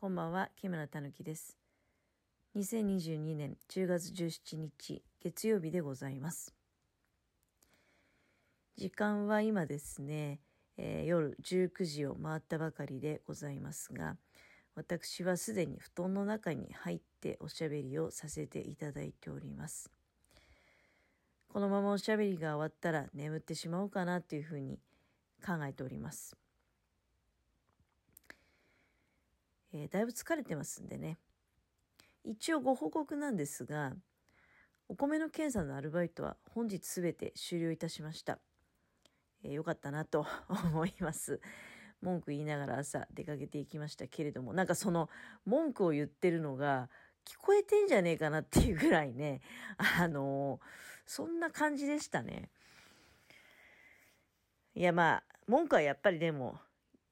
こんばんは、木村たぬきです。2022年10月17日、月曜日でございます。時間は今ですね、えー夜19時を回ったばかりでございますが、私はすでに布団の中に入っておしゃべりをさせていただいております。このままおしゃべりが終わったら眠ってしまおうかなというふうに考えております。えーだいぶ疲れてますんでね。一応ご報告なんですが、お米の検査のアルバイトは本日すべて終了いたしました。えーよかったなと 思います。文句言いながら朝出かけていきましたけれども、なんかその文句を言ってるのが聞こえてんじゃねえかなっていうぐらいね、あのーそんな感じでしたね。いやまあ、文句はやっぱりでも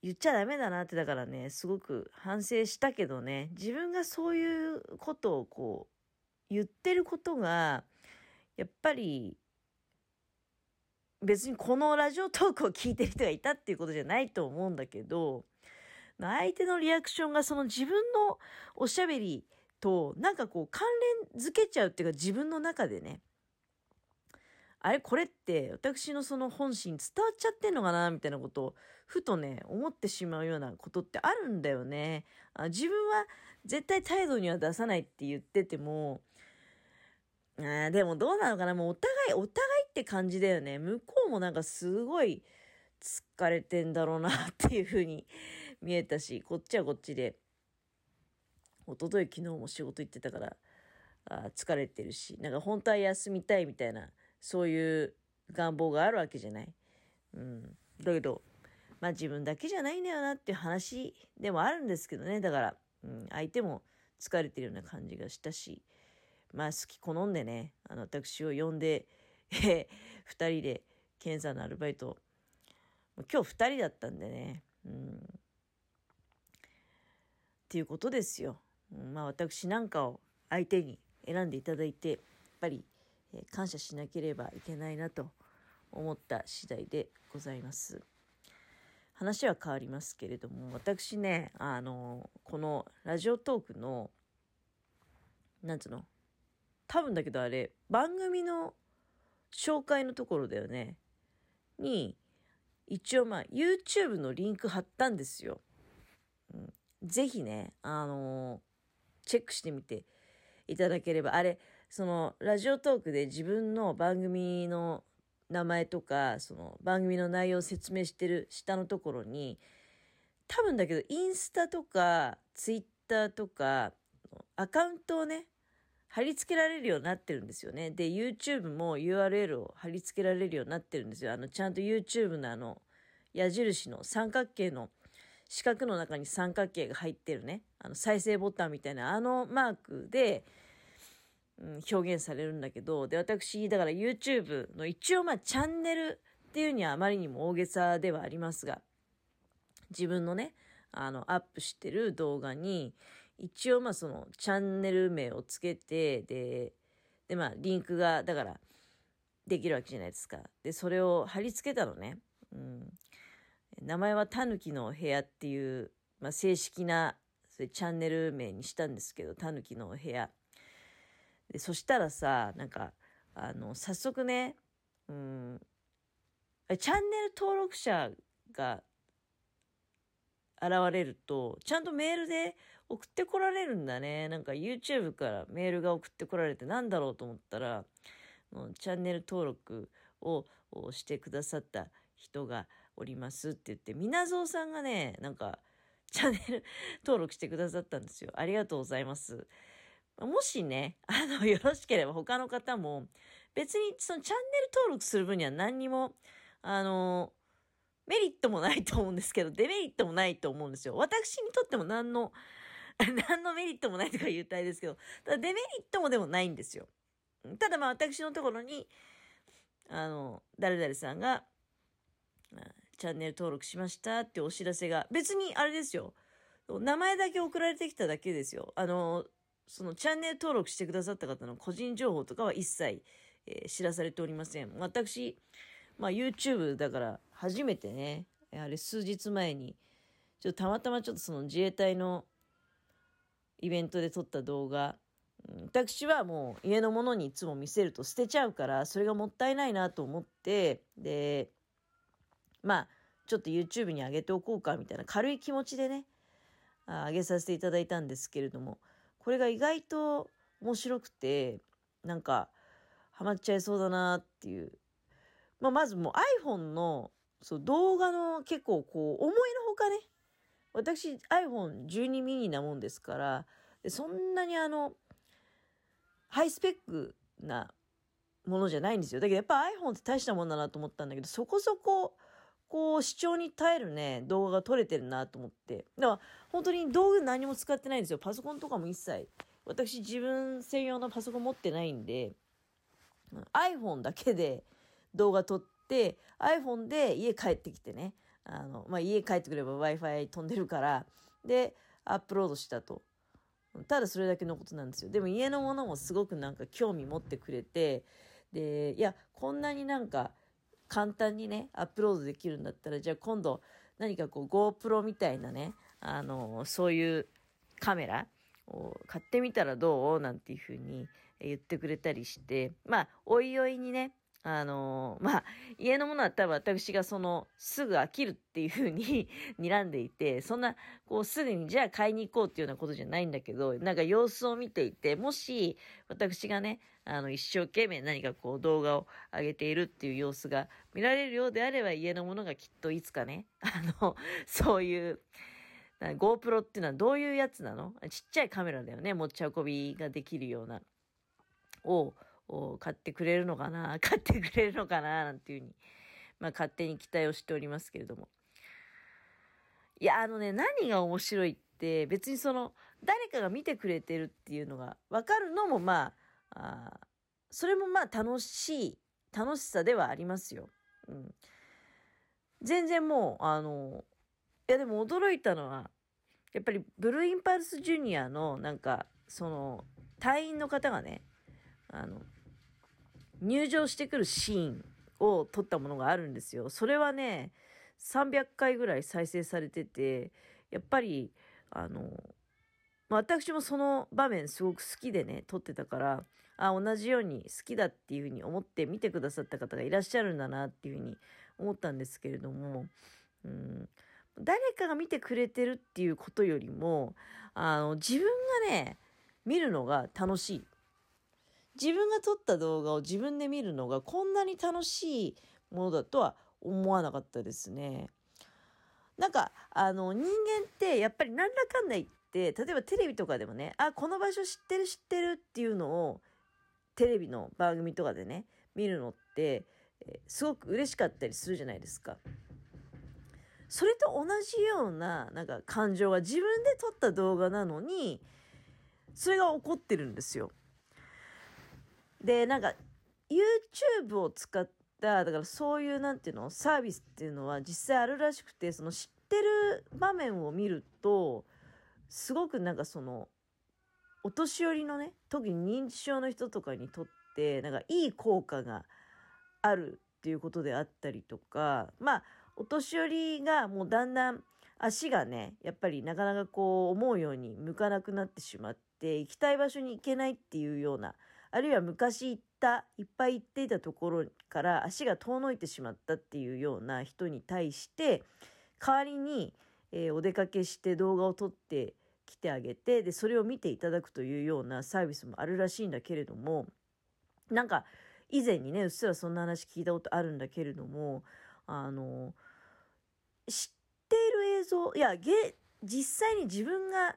言っちゃダメだなってだからね、すごく反省したけどね、自分がそういうことをこう言ってることが、やっぱり別にこのラジオトークを聞いてる人がいたっていうことじゃないと思うんだけど、相手のリアクションがその自分のおしゃべりとなんかこう関連づけちゃうっていうか自分の中でね、あれ？これって私のその本心伝わっちゃってんのかな？みたいなことをふとね思ってしまうようなことってあるんだよね。あ自分は絶対態度には出さないって言っててもあでもどうなのかなもうお互いお互いって感じだよね。向こうもなんかすごい疲れてんだろうなっていう風に 見えたしこっちはこっちで一昨日昨日も仕事行ってたからあ疲れてるしなんか本当は休みたいみたいなそういう願望があるわけじゃない。うん、だけどまあ自分だけじゃないんだよなっていう話でもあるんですけどねだから、うん、相手も疲れてるような感じがしたしまあ好き好んでねあの私を呼んで、え、2人で検査のアルバイト今日2人だったんでね、うん、っていうことですよ。まあ私なんかを相手に選んでいただいてやっぱり、え感謝しなければいけないなと思った次第でございます。話は変わりますけれども私ねあのこのラジオトークのなんつうの多分だけどあれ番組の紹介のところだよね。に一応まあ YouTube のリンク貼ったんですよ。うん、ぜひねあのチェックしてみていただければ。あれそのラジオトークで自分の番組の名前とかその番組の内容を説明してる下のところに多分だけどインスタとかツイッターとかアカウントをね貼り付けられるようになってるんですよね。で、YouTube も URL を貼り付けられるようになってるんですよ。あの、ちゃんと YouTube のあの、矢印の三角形の四角の中に三角形が入ってるね、あの、再生ボタンみたいなあのマークで、うん、表現されるんだけど、で、私、だから YouTube の一応まあチャンネルっていうにはあまりにも大げさではありますが、自分のね、あの、アップしてる動画に、一応まあそのチャンネル名をつけて、で、でまあリンクが、だから、できるわけじゃないですか。で、それを貼り付けたのね。うん。名前はたぬきの部屋っていう、まあ正式な、それチャンネル名にしたんですけど、たぬきの部屋。で、そしたらさ、なんか、あの、早速ね、うん、チャンネル登録者が現れると、ちゃんとメールで送ってこられるんだね。なんか YouTube からメールが送ってこられてなんだろうと思ったら、チャンネル登録ををしてくださった人がおりますって言って、みなぞうさんがね、なんか、チャンネル登録してくださったんですよ。ありがとうございます。もしね、あの、よろしければ他の方も、別にそのチャンネル登録する分には何にも、あの、メリットもないと思うんですけど、デメリットもないと思うんですよ。私にとっても何の、何のメリットもないとか言うたいですけど、ただデメリットもでもないんですよ。ただまあ私のところに、あの、誰々さんが、チャンネル登録しましたってお知らせが、別にあれですよ。名前だけ送られてきただけですよ。あの、そのチャンネル登録してくださった方の個人情報とかは一切、えー知らされておりません。私、まあ YouTube だから初めてね、あれ数日前に、ちょっとたまたまちょっとその自衛隊のイベントで撮った動画、私はもう家のものにいつも見せると捨てちゃうから、それがもったいないなと思って、で、まあ、ちょっと YouTube に上げておこうかみたいな軽い気持ちでね、上げさせていただいたんですけれども、これが意外と面白くて、なんか、ハマっちゃいそうだなっていう。まあ、まずもう iPhone のそう動画の結構こう思いのほかね、私 iPhone12 ミニなもんですから、でそんなにあの、ハイスペックなものじゃないんですよ。だけどやっぱ iPhone って大したもんだなと思ったんだけど、そこそこ、こう、視聴に耐えるね、動画が撮れてるなと思って。だから、本当に道具何も使ってないんですよ。パソコンとかも一切。私自分専用のパソコン持ってないんで、iPhone だけで 動画撮って、iPhone で家帰ってきてね、あの、まあ、家帰ってくれば Wi-Fi 飛んでるから、で、アップロードしたと。ただそれだけのことなんですよ。でも家のものもすごくなんか興味持ってくれて、で、いや、こんなになんか簡単にね、アップロードできるんだったら、じゃあ今度何かこう GoPro みたいなね、あの、そういうカメラを買ってみたらどう？なんていうふうに言ってくれたりして、まあ、おいおいにね、あのー、まあ、家のものは多分私がその、すぐ飽きるっていうふうに 睨んでいて、そんな、こう、すぐにじゃあ買いに行こうっていうようなことじゃないんだけど、なんか様子を見ていて、もし、私がね、あの、一生懸命何かこう、動画を上げているっていう様子が見られるようであれば、家のものがきっといつかね、あの、そういう、GoPro っていうのはどういうやつなの？ちっちゃいカメラだよね。持ち運びができるような。を、を買ってくれるのかな 買ってくれるのかななんていうふうに、まあ勝手に期待をしておりますけれども。いや、あのね、何が面白いって、別にその、誰かが見てくれてるっていうのが分かるのも、まあ、あそれもまあ楽しい、楽しさではありますよ。うん。全然もう、あの、いやでも驚いたのは、やっぱりブルーインパルスジュニアのなんか、その、隊員の方がね、あの、入場してくるシーンを撮ったものがあるんですよ。それはね、300回ぐらい再生されてて、やっぱり、あの、まあ、私もその場面すごく好きでね、撮ってたから、あ、同じように好きだっていうふうに思って見てくださった方がいらっしゃるんだなっていうふうに思ったんですけれども、うん、誰かが見てくれてるっていうことよりも、あの、自分がね、見るのが楽しい。自分が撮った動画を自分で見るのがこんなに楽しいものだとは思わなかったですね。なんか、あの、人間ってやっぱりなんだかんだ言って、例えばテレビとかでもね、あ、この場所知ってる知ってるっていうのを、テレビの番組とかでね、見るのって、すごく嬉しかったりするじゃないですか。それと同じような、なんか感情が自分で撮った動画なのに、それが起こってるんですよ。で、なんか、YouTube を使った、だからそういう、なんていうの、サービスっていうのは実際あるらしくて、その知ってる場面を見ると、すごくなんかその、お年寄りのね、特に認知症の人とかにとって、なんかいい効果があるっていうことであったりとか、まあ、お年寄りがもうだんだん足がね、やっぱりなかなかこう思うように向かなくなってしまって、行きたい場所に行けないっていうようなあるいは昔行った、いっぱい行っていたところから足が遠のいてしまったっていうような人に対して、代わりに、えー、お出かけして動画を撮ってきてあげて、で、それを見ていただくというようなサービスもあるらしいんだけれども、なんか、以前にね、うっすらそんな話聞いたことあるんだけれども、あの、知っている映像、いや、実際に自分が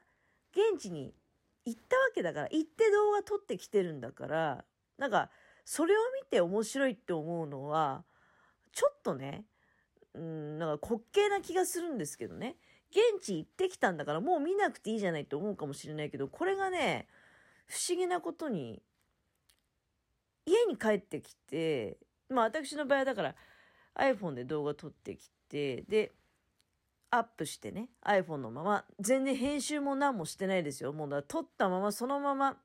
現地に行ったわけだから、行って動画撮ってきてるんだから、なんか、それを見て面白いって思うのは、ちょっとね、うん、なんか滑稽な気がするんですけどね。現地行ってきたんだからもう見なくていいじゃないと思うかもしれないけど、これがね、不思議なことに、家に帰ってきて、まあ私の場合はだから iPhone で動画撮ってきて、で、アップしてね、iPhone のまま、全然編集も何もしてないですよ。もうだ撮ったままそのまま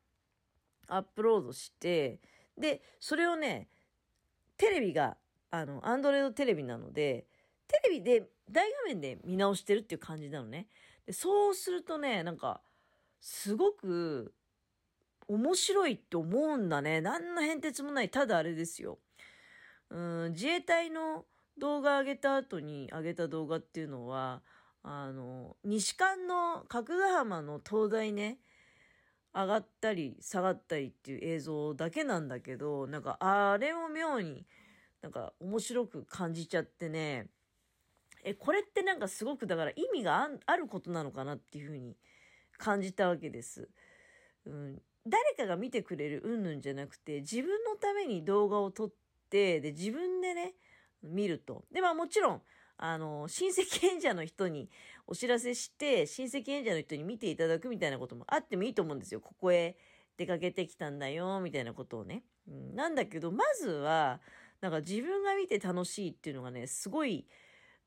アップロードして、で、それをね、テレビが、あの、アンドロイドテレビなので、テレビで大画面で見直してるっていう感じなのね。でそうするとね、なんか、すごく面白いって思うんだね。何の変哲もない。ただあれですよ。うん、自衛隊の動画上げた後に上げた動画っていうのは、あの、西館の角ヶ浜の灯台ね、上がったり下がったりっていう映像だけなんだけど、なんかあれを妙になんか面白く感じちゃってね、え、これってなんかすごくだから意味があることなのかなっていうふうに感じたわけです。うん、誰かが見てくれるうんぬんじゃなくて、自分のために動画を撮って、で、自分でね、見ると。で、まあもちろん、あの、親戚演者の人にお知らせして、親戚演者の人に見ていただくみたいなこともあってもいいと思うんですよ。ここへ出かけてきたんだよ、みたいなことをね。うん、なんだけど、まずは、なんか自分が見て楽しいっていうのがね、すごい、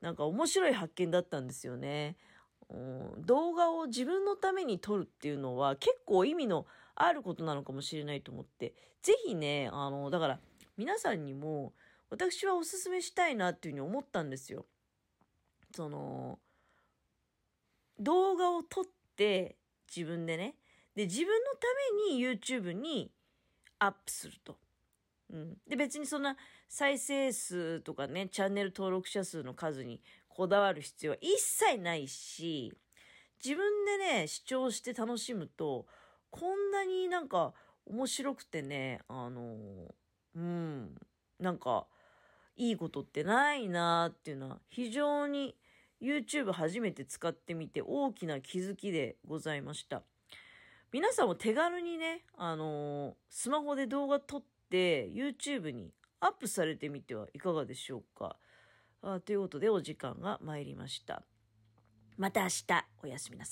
なんか面白い発見だったんですよね。うん、動画を自分のために撮るっていうのは結構意味のあることなのかもしれないと思って、ぜひね、あの、だから皆さんにも私はおすすめしたいなっていうふうに思ったんですよ。その、動画を撮って自分でね、で、自分のために YouTube にアップすると。うん。で、別にそんな再生数とかね、チャンネル登録者数の数にこだわる必要は一切ないし、自分でね、視聴して楽しむと、こんなになんか面白くてね、あの、うん、なんか、いいことってないなっていうのは、非常に YouTube 初めて使ってみて大きな気づきでございました。皆さんも手軽にね、あのスマホで動画撮って YouTube にアップされてみてはいかがでしょうか。あということでお時間が参りました。また明日おやすみなさい。